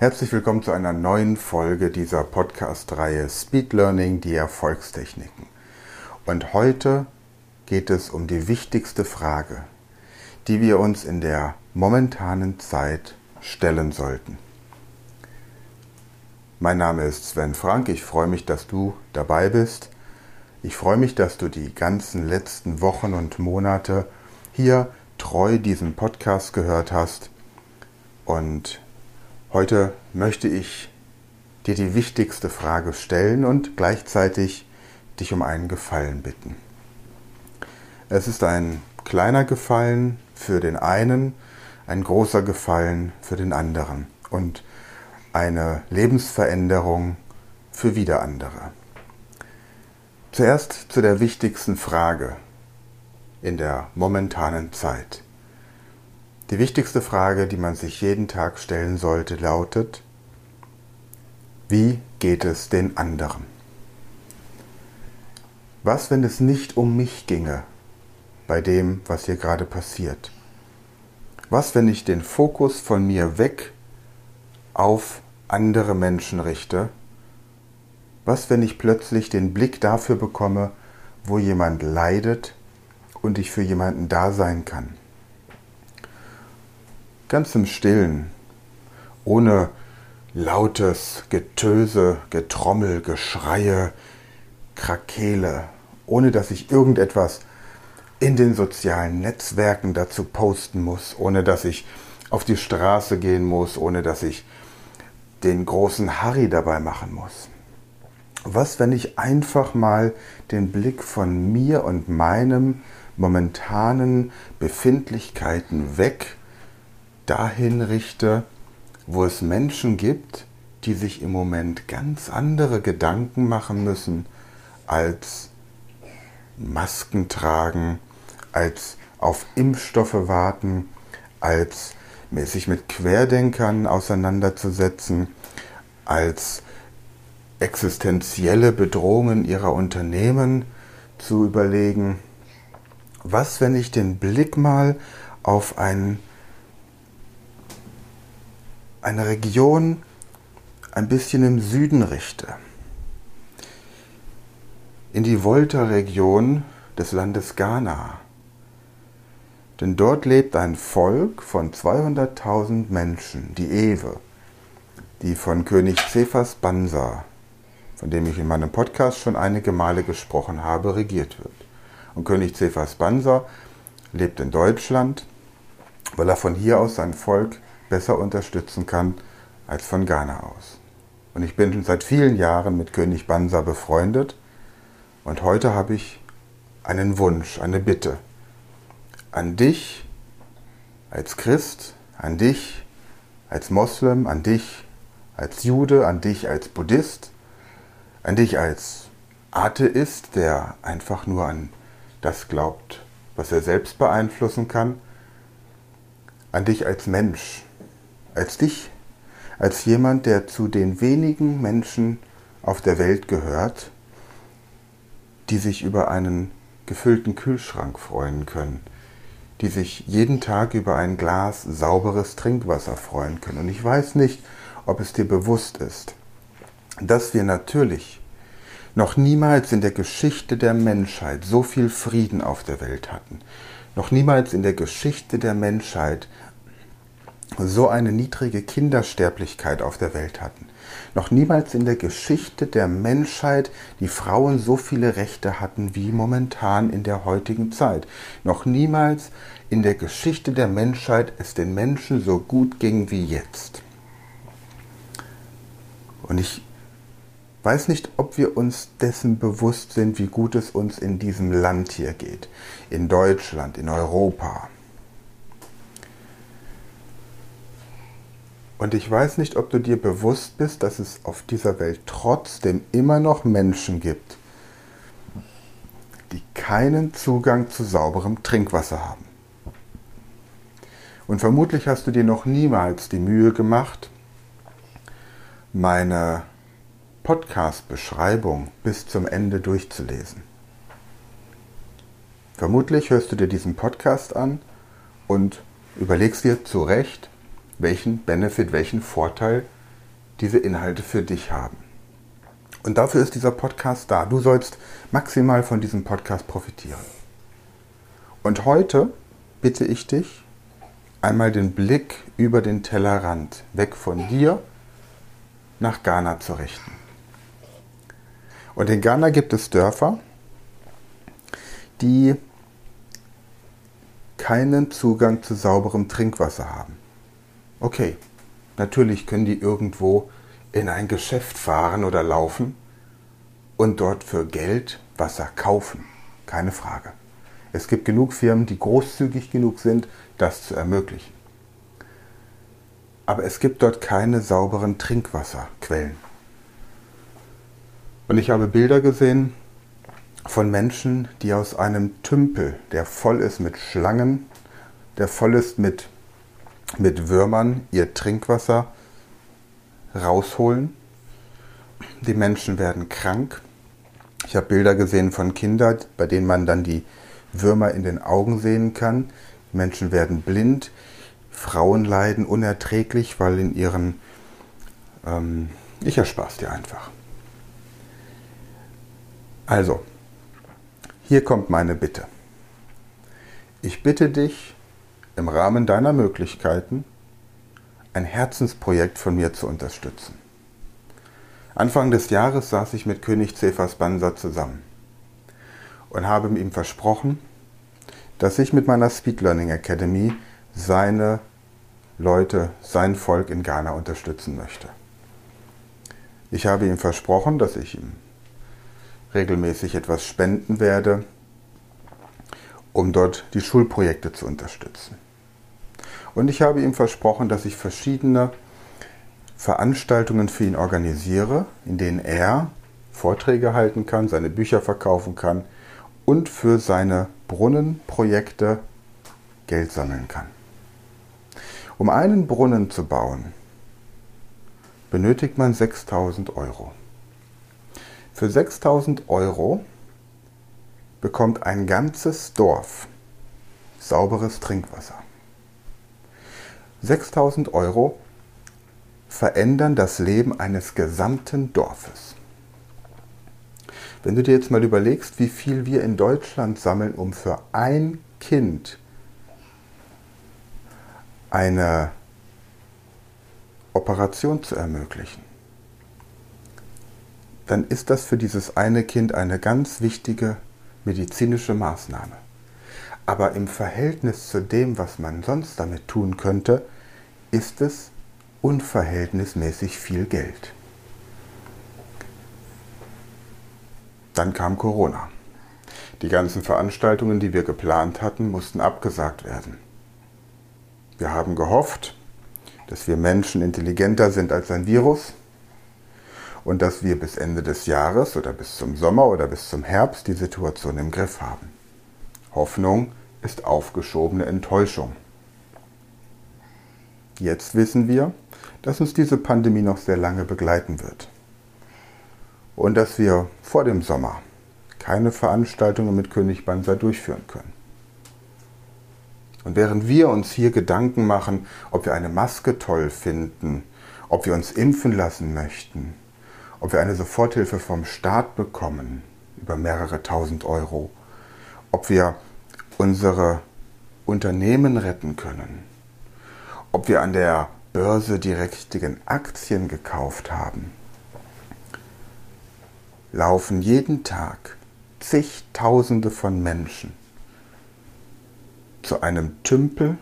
Herzlich willkommen zu einer neuen Folge dieser Podcast-Reihe Speed Learning, die Erfolgstechniken. Und heute geht es um die wichtigste Frage, die wir uns in der momentanen Zeit stellen sollten. Mein Name ist Sven Frank, ich freue mich, dass du dabei bist. Ich freue mich, dass du die ganzen letzten Wochen und Monate hier treu diesen Podcast gehört hast und Heute möchte ich dir die wichtigste Frage stellen und gleichzeitig dich um einen Gefallen bitten. Es ist ein kleiner Gefallen für den einen, ein großer Gefallen für den anderen und eine Lebensveränderung für wieder andere. Zuerst zu der wichtigsten Frage in der momentanen Zeit. Die wichtigste Frage, die man sich jeden Tag stellen sollte, lautet, wie geht es den anderen? Was, wenn es nicht um mich ginge bei dem, was hier gerade passiert? Was, wenn ich den Fokus von mir weg auf andere Menschen richte? Was, wenn ich plötzlich den Blick dafür bekomme, wo jemand leidet und ich für jemanden da sein kann? Ganz im Stillen, ohne lautes Getöse, Getrommel, Geschreie, Krakele, ohne dass ich irgendetwas in den sozialen Netzwerken dazu posten muss, ohne dass ich auf die Straße gehen muss, ohne dass ich den großen Harry dabei machen muss. Was, wenn ich einfach mal den Blick von mir und meinem momentanen Befindlichkeiten weg dahin richte, wo es Menschen gibt, die sich im Moment ganz andere Gedanken machen müssen als Masken tragen, als auf Impfstoffe warten, als sich mit Querdenkern auseinanderzusetzen, als existenzielle Bedrohungen ihrer Unternehmen zu überlegen. Was, wenn ich den Blick mal auf einen eine Region ein bisschen im Süden richte, in die Volta-Region des Landes Ghana. Denn dort lebt ein Volk von 200.000 Menschen, die Ewe, die von König Cephas Bansa, von dem ich in meinem Podcast schon einige Male gesprochen habe, regiert wird. Und König Cephas Bansa lebt in Deutschland, weil er von hier aus sein Volk besser unterstützen kann als von Ghana aus. Und ich bin seit vielen Jahren mit König Bansa befreundet und heute habe ich einen Wunsch, eine Bitte an dich als Christ, an dich als Moslem, an dich als Jude, an dich als Buddhist, an dich als Atheist, der einfach nur an das glaubt, was er selbst beeinflussen kann, an dich als Mensch, als dich, als jemand, der zu den wenigen Menschen auf der Welt gehört, die sich über einen gefüllten Kühlschrank freuen können, die sich jeden Tag über ein Glas sauberes Trinkwasser freuen können. Und ich weiß nicht, ob es dir bewusst ist, dass wir natürlich noch niemals in der Geschichte der Menschheit so viel Frieden auf der Welt hatten, noch niemals in der Geschichte der Menschheit so eine niedrige Kindersterblichkeit auf der Welt hatten. Noch niemals in der Geschichte der Menschheit die Frauen so viele Rechte hatten wie momentan in der heutigen Zeit. Noch niemals in der Geschichte der Menschheit es den Menschen so gut ging wie jetzt. Und ich weiß nicht, ob wir uns dessen bewusst sind, wie gut es uns in diesem Land hier geht. In Deutschland, in Europa. Und ich weiß nicht, ob du dir bewusst bist, dass es auf dieser Welt trotzdem immer noch Menschen gibt, die keinen Zugang zu sauberem Trinkwasser haben. Und vermutlich hast du dir noch niemals die Mühe gemacht, meine Podcast-Beschreibung bis zum Ende durchzulesen. Vermutlich hörst du dir diesen Podcast an und überlegst dir zu Recht, welchen Benefit, welchen Vorteil diese Inhalte für dich haben. Und dafür ist dieser Podcast da. Du sollst maximal von diesem Podcast profitieren. Und heute bitte ich dich, einmal den Blick über den Tellerrand, weg von dir, nach Ghana zu richten. Und in Ghana gibt es Dörfer, die keinen Zugang zu sauberem Trinkwasser haben. Okay, natürlich können die irgendwo in ein Geschäft fahren oder laufen und dort für Geld Wasser kaufen. Keine Frage. Es gibt genug Firmen, die großzügig genug sind, das zu ermöglichen. Aber es gibt dort keine sauberen Trinkwasserquellen. Und ich habe Bilder gesehen von Menschen, die aus einem Tümpel, der voll ist mit Schlangen, der voll ist mit, mit Würmern, ihr Trinkwasser rausholen. Die Menschen werden krank. Ich habe Bilder gesehen von Kindern, bei denen man dann die Würmer in den Augen sehen kann. Menschen werden blind. Frauen leiden unerträglich, weil in ihren... Ähm, ich erspare es dir einfach. Also, hier kommt meine Bitte. Ich bitte dich, im Rahmen deiner Möglichkeiten ein Herzensprojekt von mir zu unterstützen. Anfang des Jahres saß ich mit König Cephas Bansa zusammen und habe ihm versprochen, dass ich mit meiner Speed Learning Academy seine Leute, sein Volk in Ghana unterstützen möchte. Ich habe ihm versprochen, dass ich ihm regelmäßig etwas spenden werde, um dort die Schulprojekte zu unterstützen. Und ich habe ihm versprochen, dass ich verschiedene Veranstaltungen für ihn organisiere, in denen er Vorträge halten kann, seine Bücher verkaufen kann und für seine Brunnenprojekte Geld sammeln kann. Um einen Brunnen zu bauen, benötigt man 6000 Euro. Für 6000 Euro bekommt ein ganzes Dorf sauberes Trinkwasser. 6000 Euro verändern das Leben eines gesamten Dorfes. Wenn du dir jetzt mal überlegst, wie viel wir in Deutschland sammeln, um für ein Kind eine Operation zu ermöglichen, dann ist das für dieses eine Kind eine ganz wichtige medizinische Maßnahme. Aber im Verhältnis zu dem, was man sonst damit tun könnte, ist es unverhältnismäßig viel Geld. Dann kam Corona. Die ganzen Veranstaltungen, die wir geplant hatten, mussten abgesagt werden. Wir haben gehofft, dass wir Menschen intelligenter sind als ein Virus und dass wir bis Ende des Jahres oder bis zum Sommer oder bis zum Herbst die Situation im Griff haben. Hoffnung ist aufgeschobene Enttäuschung. Jetzt wissen wir, dass uns diese Pandemie noch sehr lange begleiten wird. Und dass wir vor dem Sommer keine Veranstaltungen mit König Banzer durchführen können. Und während wir uns hier Gedanken machen, ob wir eine Maske toll finden, ob wir uns impfen lassen möchten, ob wir eine Soforthilfe vom Staat bekommen über mehrere tausend Euro, ob wir unsere Unternehmen retten können, ob wir an der Börse die richtigen Aktien gekauft haben, laufen jeden Tag zigtausende von Menschen zu einem Tümpel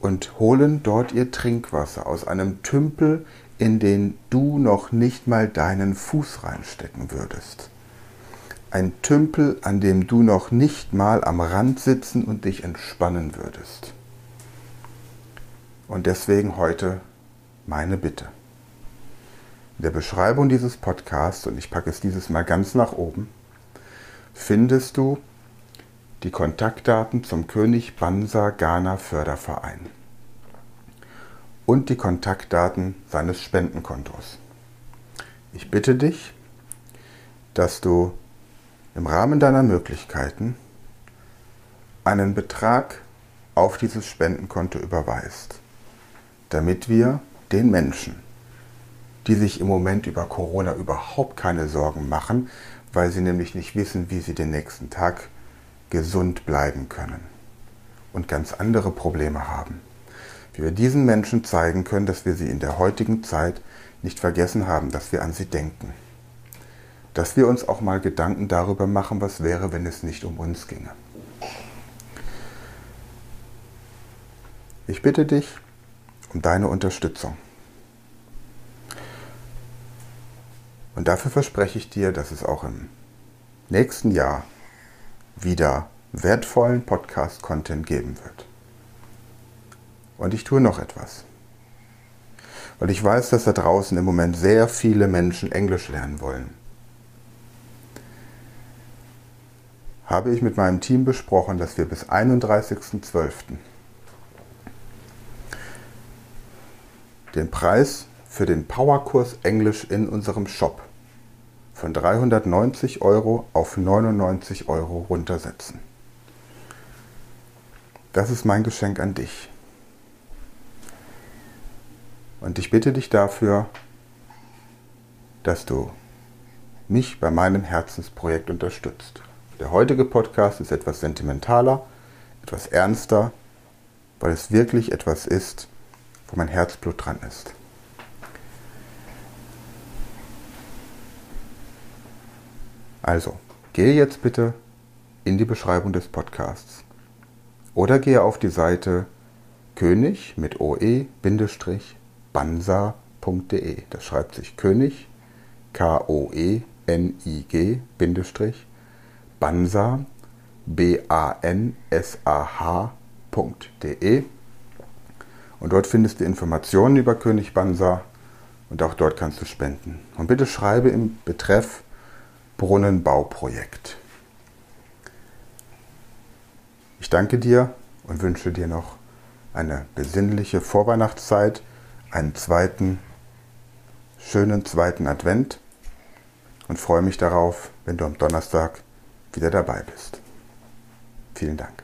und holen dort ihr Trinkwasser aus einem Tümpel, in den du noch nicht mal deinen Fuß reinstecken würdest. Ein Tümpel, an dem du noch nicht mal am Rand sitzen und dich entspannen würdest. Und deswegen heute meine Bitte. In der Beschreibung dieses Podcasts, und ich packe es dieses Mal ganz nach oben, findest du die Kontaktdaten zum König Bansa Ghana Förderverein und die Kontaktdaten seines Spendenkontos. Ich bitte dich, dass du im Rahmen deiner Möglichkeiten einen Betrag auf dieses Spendenkonto überweist damit wir den Menschen, die sich im Moment über Corona überhaupt keine Sorgen machen, weil sie nämlich nicht wissen, wie sie den nächsten Tag gesund bleiben können und ganz andere Probleme haben. Wie wir diesen Menschen zeigen können, dass wir sie in der heutigen Zeit nicht vergessen haben, dass wir an sie denken. Dass wir uns auch mal Gedanken darüber machen, was wäre, wenn es nicht um uns ginge. Ich bitte dich um deine Unterstützung. Und dafür verspreche ich dir, dass es auch im nächsten Jahr wieder wertvollen Podcast-Content geben wird. Und ich tue noch etwas. Weil ich weiß, dass da draußen im Moment sehr viele Menschen Englisch lernen wollen. Habe ich mit meinem Team besprochen, dass wir bis 31.12. den Preis für den Powerkurs Englisch in unserem Shop von 390 Euro auf 99 Euro runtersetzen. Das ist mein Geschenk an dich. Und ich bitte dich dafür, dass du mich bei meinem Herzensprojekt unterstützt. Der heutige Podcast ist etwas sentimentaler, etwas ernster, weil es wirklich etwas ist, wo mein Herzblut dran ist. Also, gehe jetzt bitte in die Beschreibung des Podcasts oder gehe auf die Seite König mit oe bansa.de. Das schreibt sich König, K-O-E-N-I-G, Bindestrich, Bansa, B-A-N-S-A-H.de. Und dort findest du Informationen über König Bansa und auch dort kannst du spenden. Und bitte schreibe im Betreff Brunnenbauprojekt. Ich danke dir und wünsche dir noch eine besinnliche Vorweihnachtszeit, einen zweiten, schönen zweiten Advent und freue mich darauf, wenn du am Donnerstag wieder dabei bist. Vielen Dank.